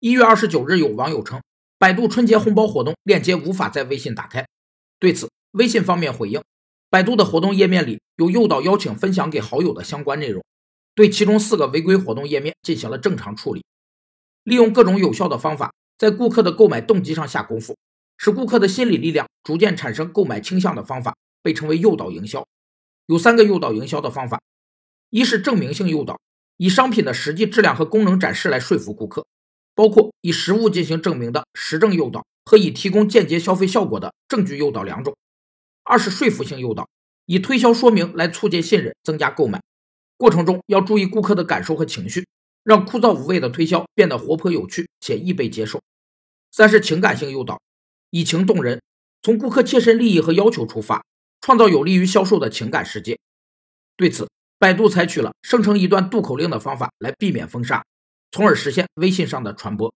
一月二十九日，有网友称，百度春节红包活动链接无法在微信打开。对此，微信方面回应，百度的活动页面里有诱导邀请分享给好友的相关内容，对其中四个违规活动页面进行了正常处理。利用各种有效的方法，在顾客的购买动机上下功夫，使顾客的心理力量逐渐产生购买倾向的方法，被称为诱导营销。有三个诱导营销的方法：一是证明性诱导，以商品的实际质量和功能展示来说服顾客。包括以实物进行证明的实证诱导和以提供间接消费效果的证据诱导两种。二是说服性诱导，以推销说明来促进信任，增加购买。过程中要注意顾客的感受和情绪，让枯燥无味的推销变得活泼有趣且易被接受。三是情感性诱导，以情动人，从顾客切身利益和要求出发，创造有利于销售的情感世界。对此，百度采取了生成一段渡口令的方法来避免封杀。从而实现微信上的传播。